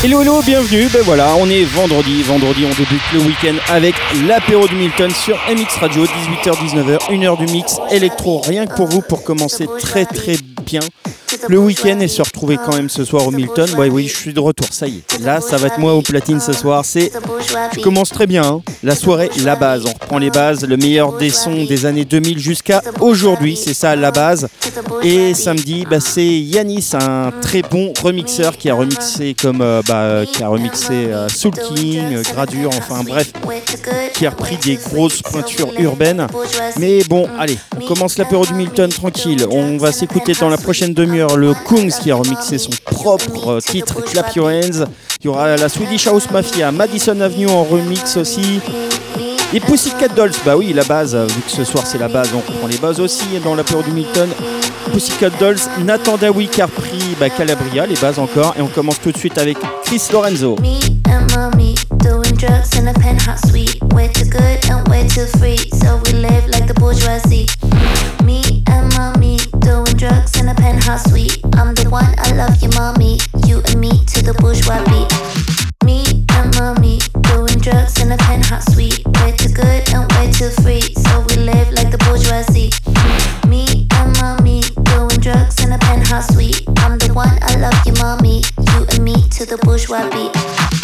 Hello hello, bienvenue, ben voilà, on est vendredi, vendredi on débute le week-end avec l'apéro du Milton sur MX Radio, 18h-19h, 1h du mix électro, rien que pour vous pour commencer très très bien le week-end et se retrouver quand même ce soir au Milton. Ouais, oui, je suis de retour, ça y est. Là, ça va être moi au platine ce soir. C'est, je commence très bien. Hein. La soirée, la base. On reprend les bases, le meilleur des sons des années 2000 jusqu'à aujourd'hui. C'est ça la base. Et samedi, bah, c'est Yanis, un très bon remixeur qui a remixé comme, euh, bah, qui a remixé euh, Soul King, euh, Gradure, enfin bref, qui a repris des grosses pointures urbaines. Mais bon, allez, on commence l'apéro du Milton tranquille. On va s'écouter dans la prochaine demi-heure le Kungs qui a remixé son propre titre Clap Your Hands. Il y aura la Swedish House Mafia, Madison Avenue en remix aussi. Et Pussycat Dolls, bah oui, la base, vu que ce soir c'est la base, on reprend les bases aussi dans la peur du Milton. Pussycat Dolls, Nathan Dawi qui a repris bah, Calabria, les bases encore. Et on commence tout de suite avec Chris Lorenzo. Drugs in a penthouse suite. I'm the one, I love you, mommy. You and me to the bourgeois beat. Me and mommy doing drugs in a penthouse suite. We're too good and we're too free, so we live like the bourgeoisie. Me and mommy doing drugs in a penthouse suite. I'm the one, I love you, mommy. You and me to the bourgeois beat.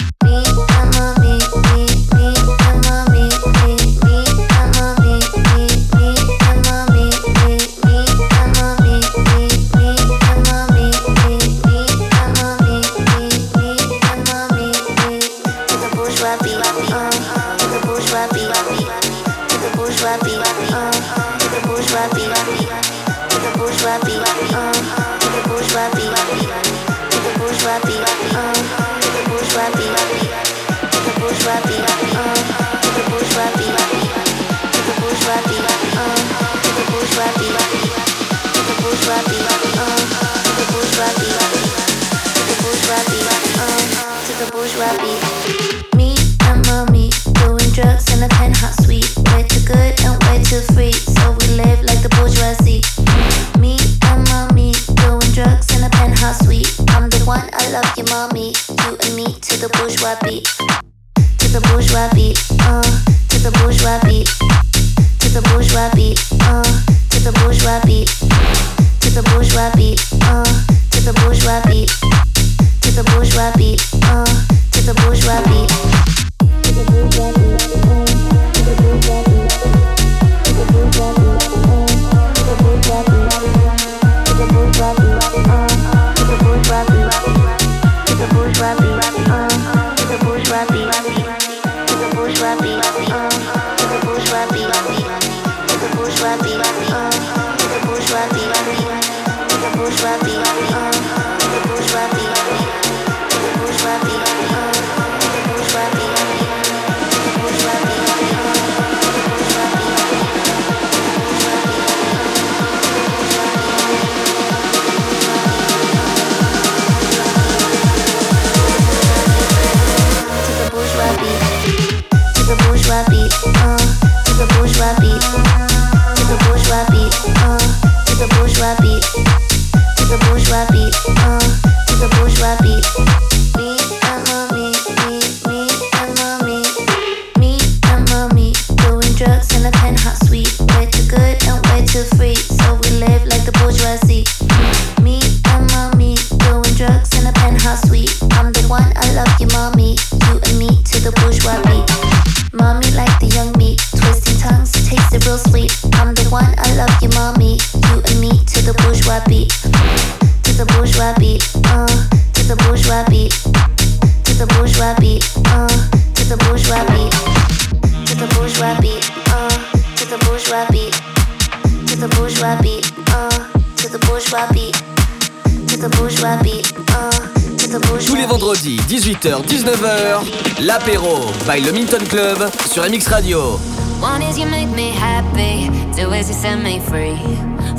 L'apéro by le Minton Club sur MX Radio. One is you make me happy, two is you set me free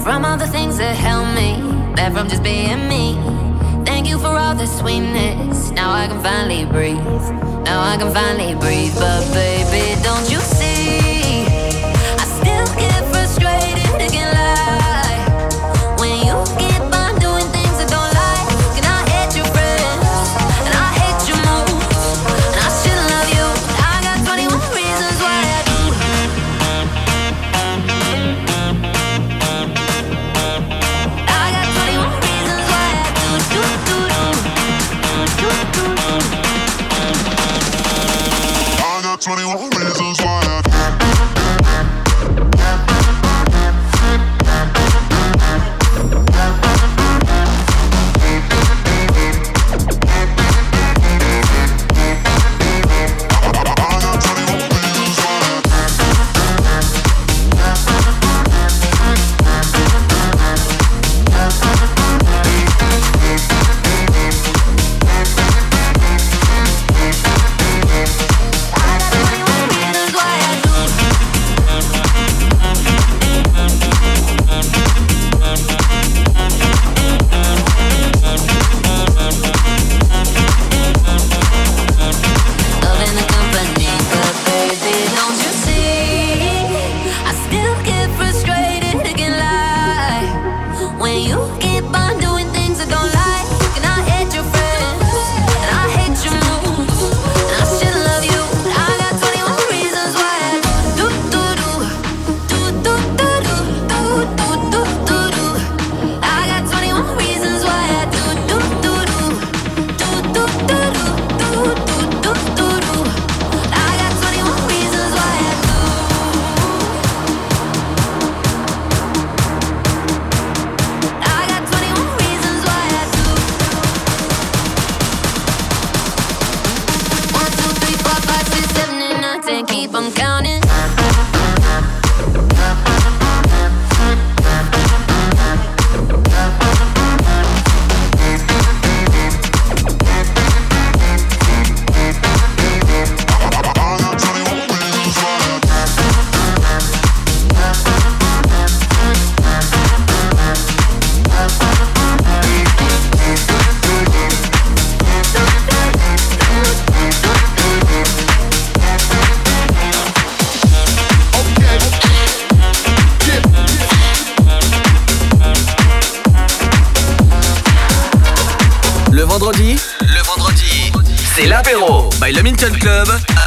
from all the things that help me, that from just being me. Thank you for all the sweetness. Now I can finally breathe. Now I can finally breathe, but baby, don't you see?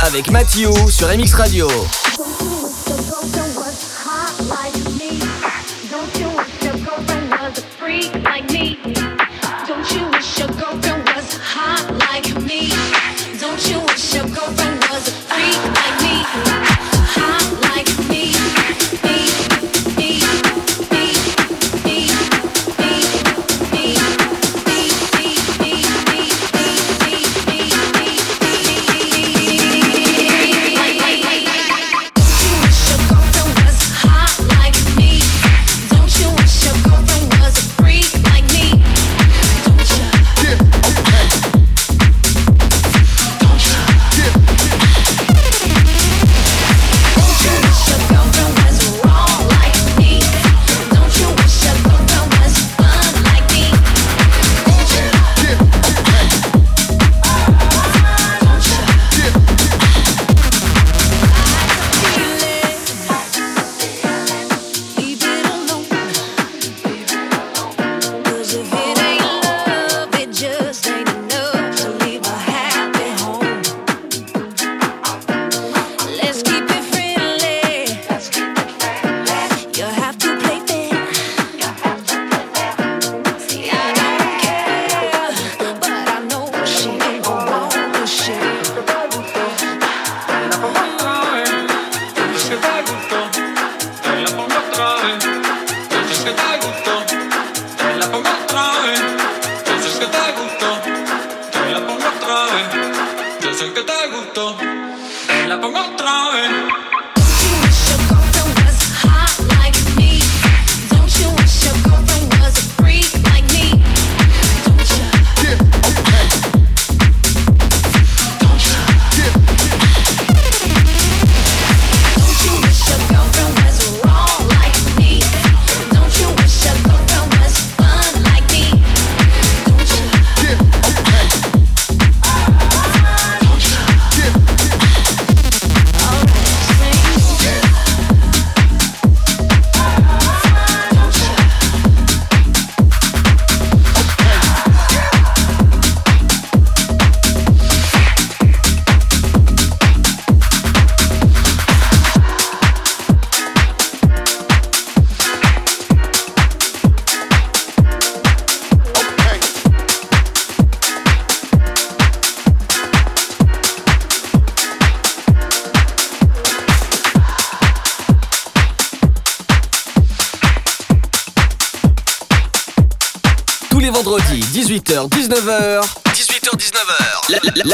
Avec Mathieu sur MX Radio.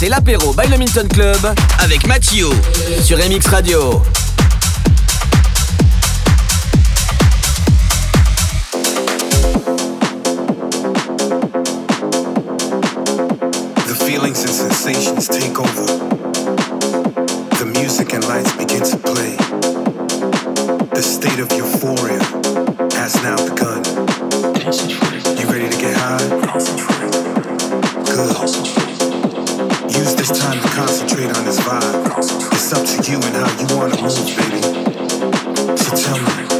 C'est l'apéro by le Club avec Mathieu sur MX Radio. The feelings and sensations take over. The music and lights begin to play. The state of euphoria has now begun. You ready to get high? Good. Time time to concentrate on this vibe. It's up to you and how you wanna move, baby. So tell me,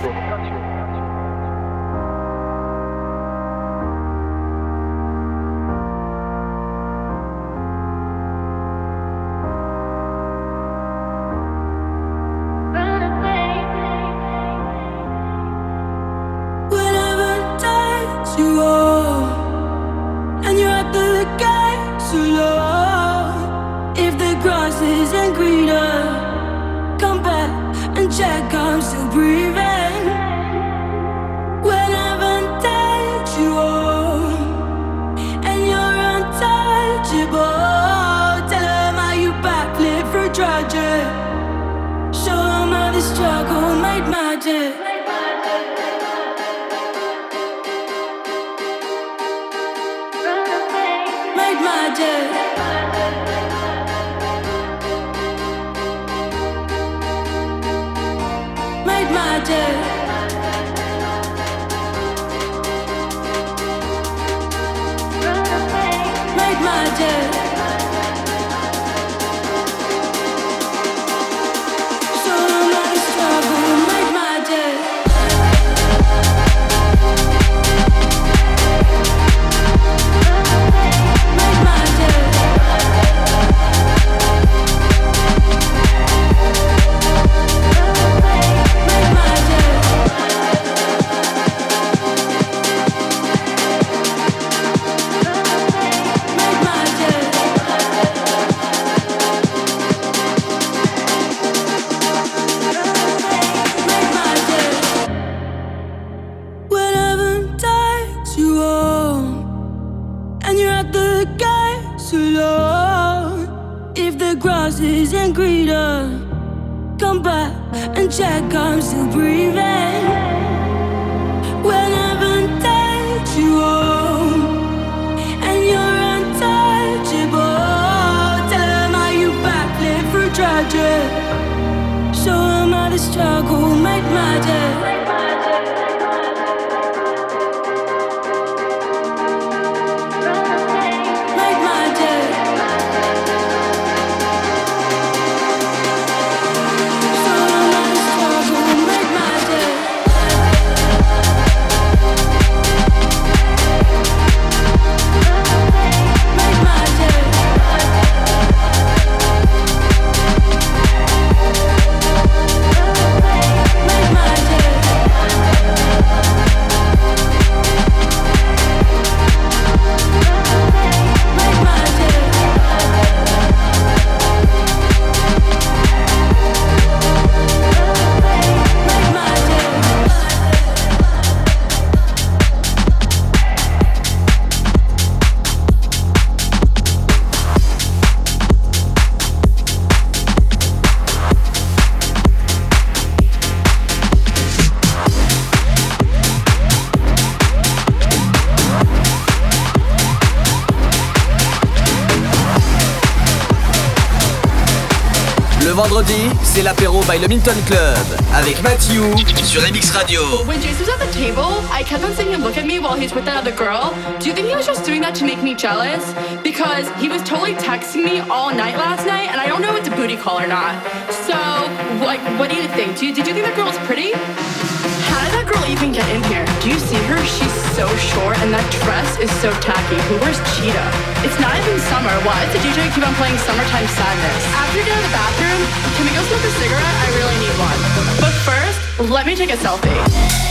C'est l'apéro by le Club avec Matthew sur MX Radio. When Jason was at the table, I kept on seeing him look at me while he's with that other girl. Do you think he was just doing that to make me jealous? Because he was totally texting me all night last night, and I don't know if it's a booty call or not. So, like, what do you think? Do you, did you think that girl was pretty? Even get in here? Do you see her? She's so short and that dress is so tacky. Who wears cheetah? It's not even summer. Why does the DJ keep on playing Summertime Sadness? After you get out of the bathroom, can we go smoke a cigarette? I really need one. But first, let me take a selfie.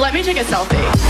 Let me take a selfie.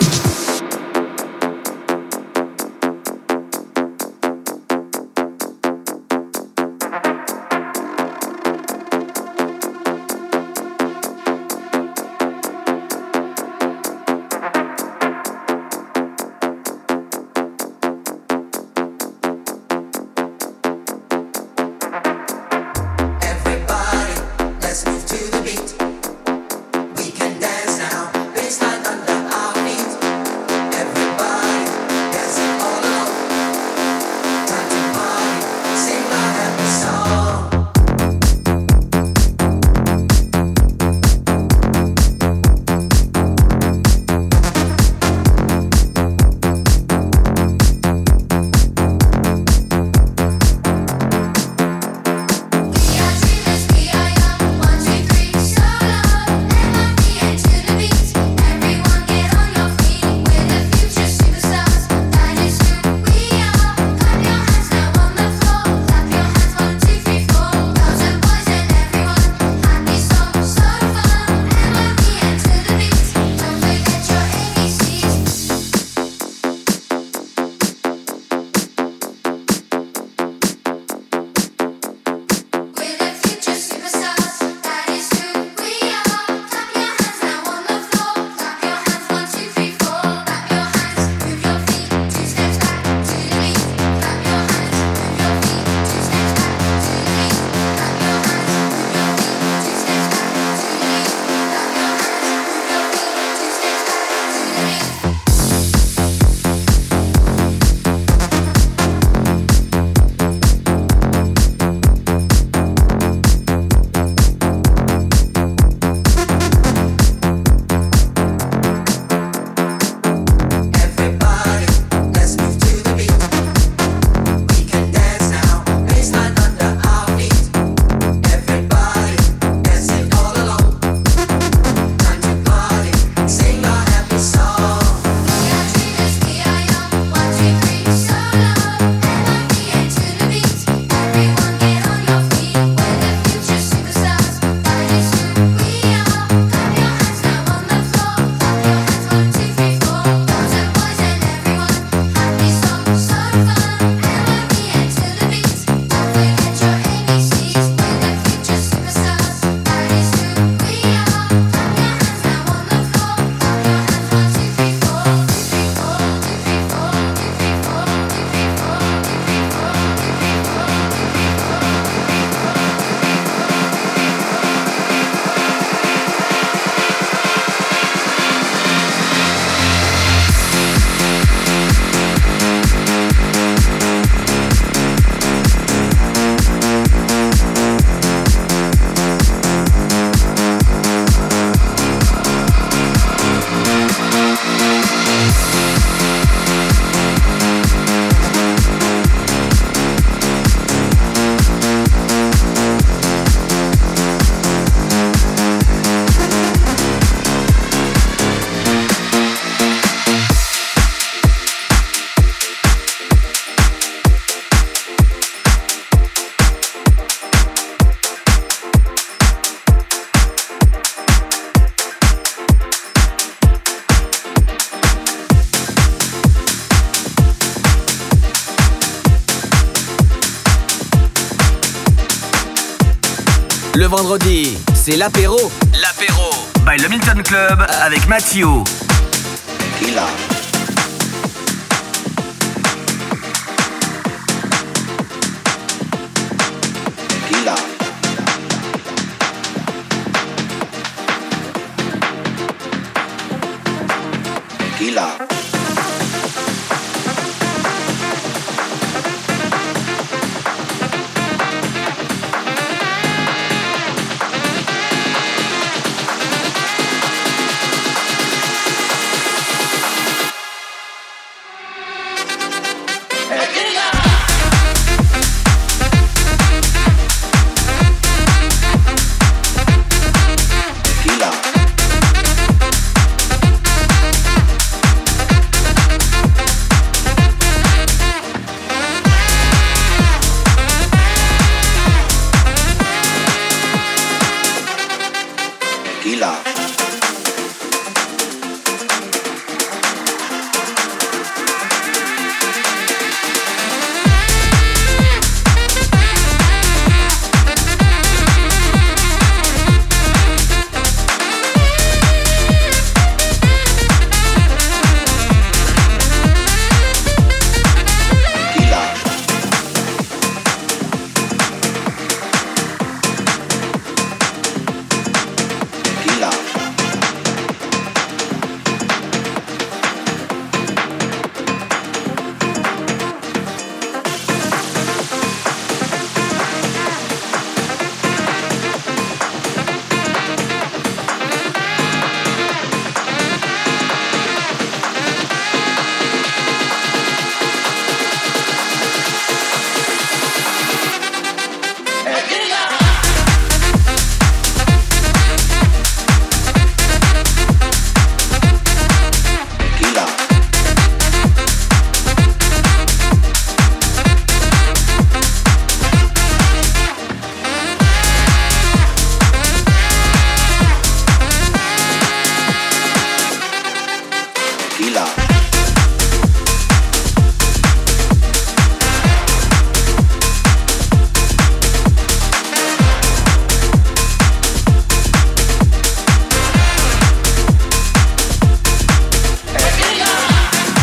Vendredi, c'est l'apéro. L'apéro. By le Milton Club avec Mathieu.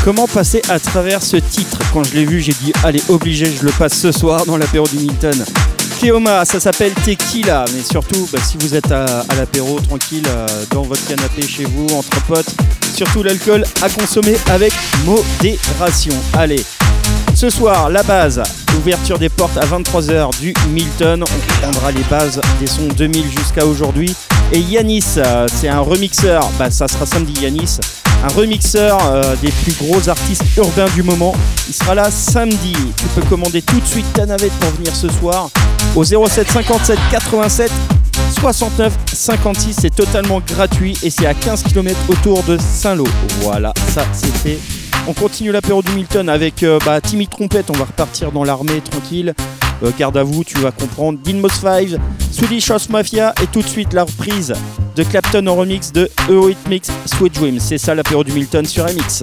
Comment passer à travers ce titre Quand je l'ai vu, j'ai dit allez, obligé, je le passe ce soir dans l'apéro du Milton. Keoma, ça s'appelle Tequila, mais surtout bah, si vous êtes à, l'apéro tranquille euh, dans votre canapé chez vous, entre potes, surtout l'alcool à consommer avec modération. Allez, ce soir, la base, ouverture des portes à 23h du Milton. On prendra les bases des sons 2000 jusqu'à aujourd'hui. Et Yanis, euh, c'est un remixeur, bah, ça sera samedi Yanis un remixeur euh, des plus gros artistes urbains du moment. Il sera là samedi. Tu peux commander tout de suite ta navette pour venir ce soir au 07 57 87 69 56. C'est totalement gratuit et c'est à 15 km autour de Saint-Lô. Voilà, ça c'est fait. On continue l'apéro du Milton avec euh, bah, Timmy Trompette. On va repartir dans l'armée tranquille. Euh, garde à vous, tu vas comprendre. Dinmos 5, Swedish House Mafia et tout de suite la reprise de Clapton en remix de Eurythmics Sweet Dreams. C'est ça l'apéro du Milton sur MX.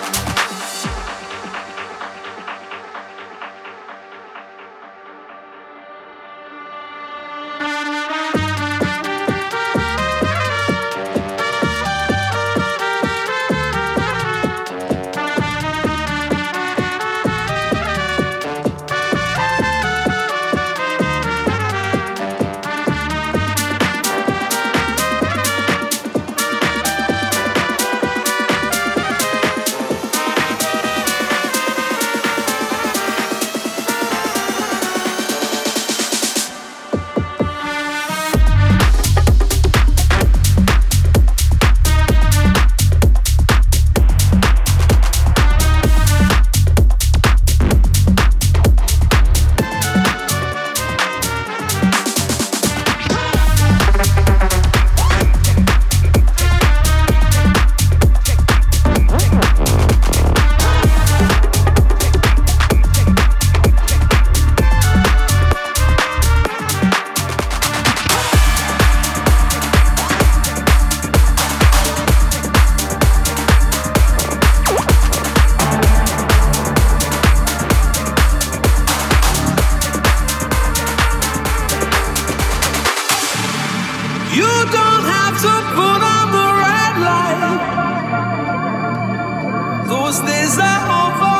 those days are over.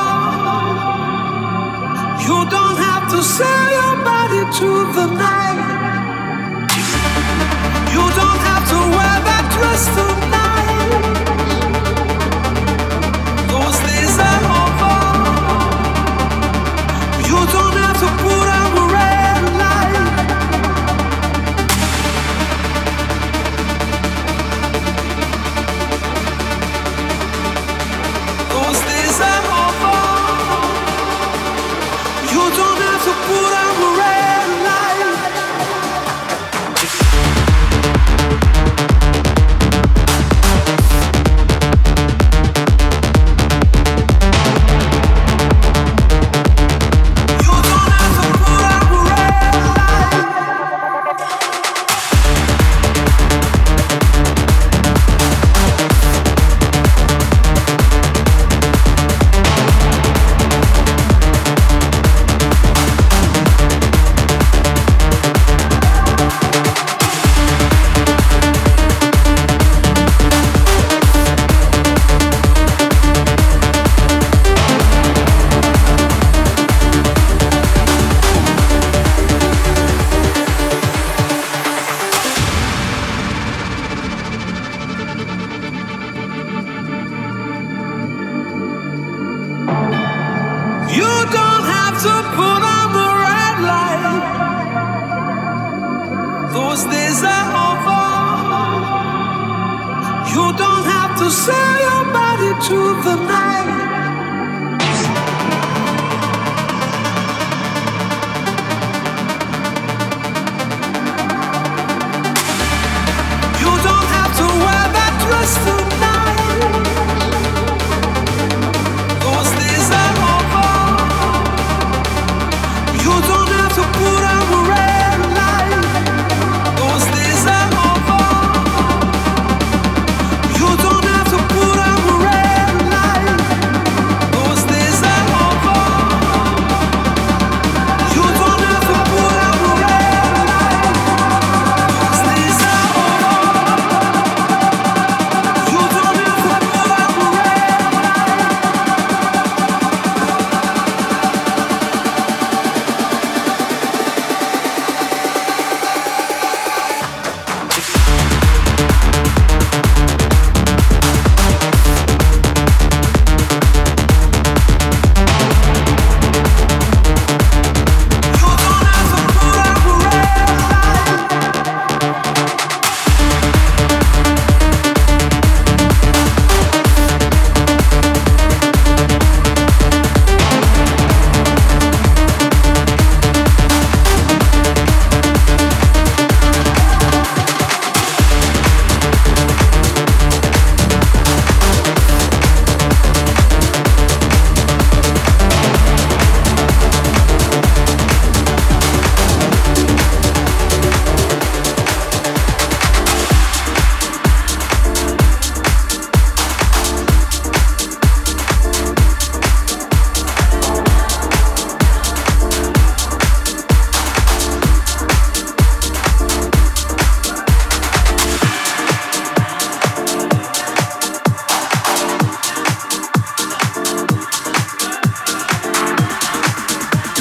You don't have to sell your body to the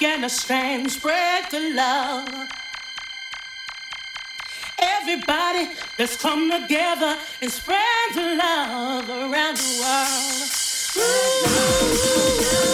Afghanistan, spread the love. Everybody, let's come together and spread the love around the world. Ooh.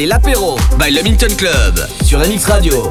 c'est l'apéro by le Club sur MX Radio.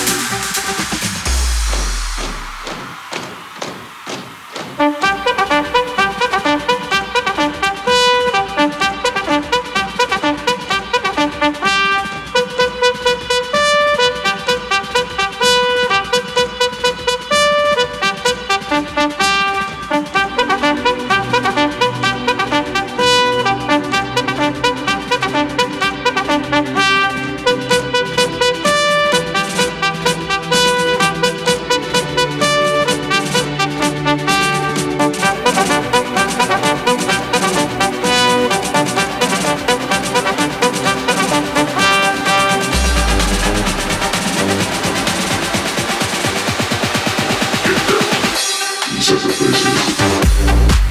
sacrifices.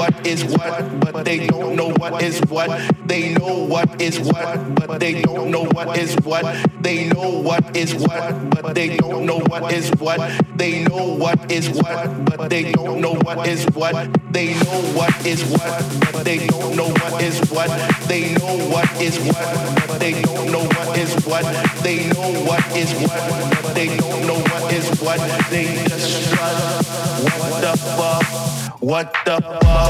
What is what, but they don't know what is what. They know what is what, but they don't know what is what. They know what is what, but they don't know what is what. They know what is what, but they don't know what is what. They know what is what, but they don't know what is what. They know what is what, but they don't know what is what. They know what is what, but they don't know what is what. They just. What the fuck? What the fuck?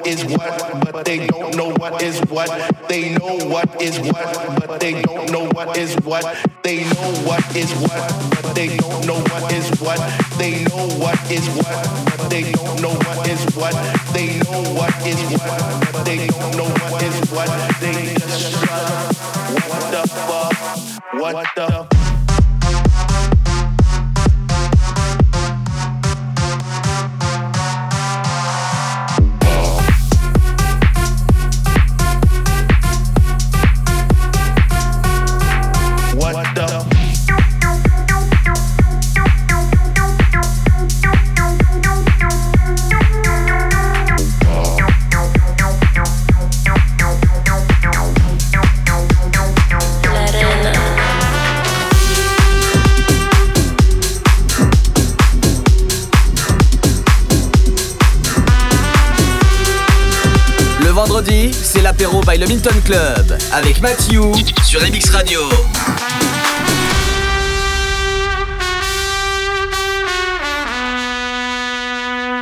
what is what, but they don't know what is what. They know what is what, but they don't know what is what. They know what is what, but they don't know what is what. They know what is what, but they don't know what is what. They know what is what, but they don't know what is what. They just shut up. What the fuck? What the fuck? Le Milton Club avec Matthew sur MX Radio.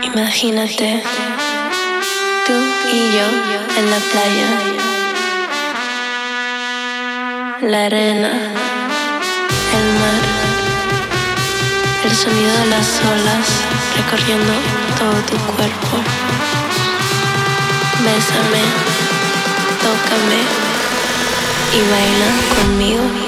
Imagínate, tú y yo en la playa, la arena, el mar, el sonido de las olas recorriendo todo tu cuerpo. Bésame tócame y baila conmigo.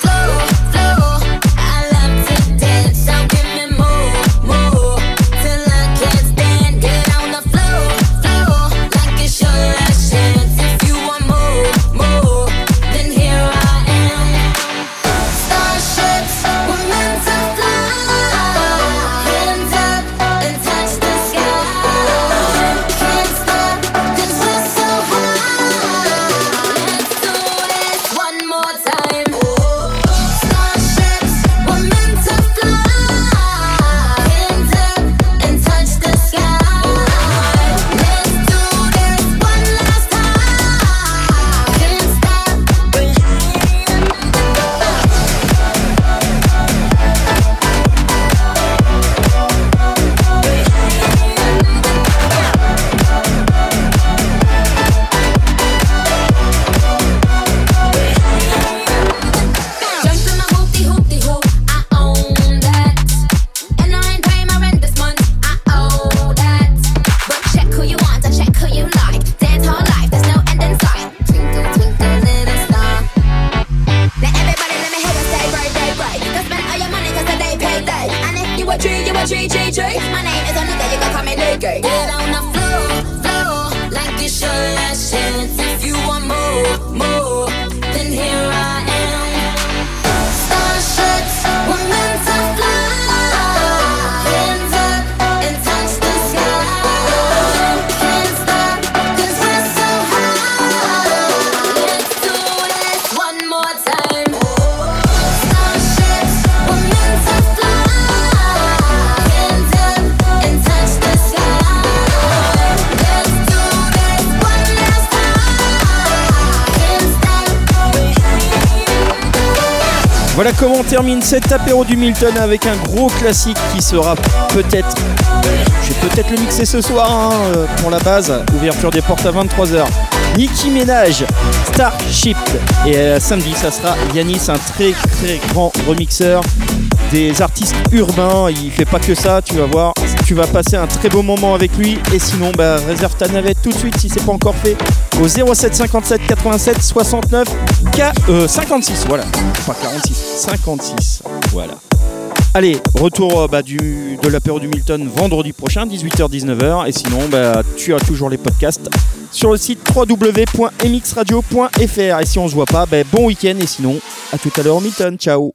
cet apéro du Milton avec un gros classique qui sera peut-être. Je vais peut-être le mixer ce soir hein, euh, pour la base. Ouverture des portes à 23h. Nicky Ménage, Starship. Et euh, samedi, ça sera Yanis, un très très grand remixeur des artistes urbains. Il fait pas que ça, tu vas voir. Tu vas passer un très beau moment avec lui. Et sinon, bah, réserve ta navette tout de suite si c'est pas encore fait au 07 57 87 69 K, 56. Voilà, pas 46, 56. Voilà. Allez, retour euh, bah, du, de l'apéro du Milton vendredi prochain, 18h-19h. Et sinon, bah, tu as toujours les podcasts sur le site www.mxradio.fr. Et si on se voit pas, bah, bon week-end. Et sinon, à tout à l'heure Milton. Ciao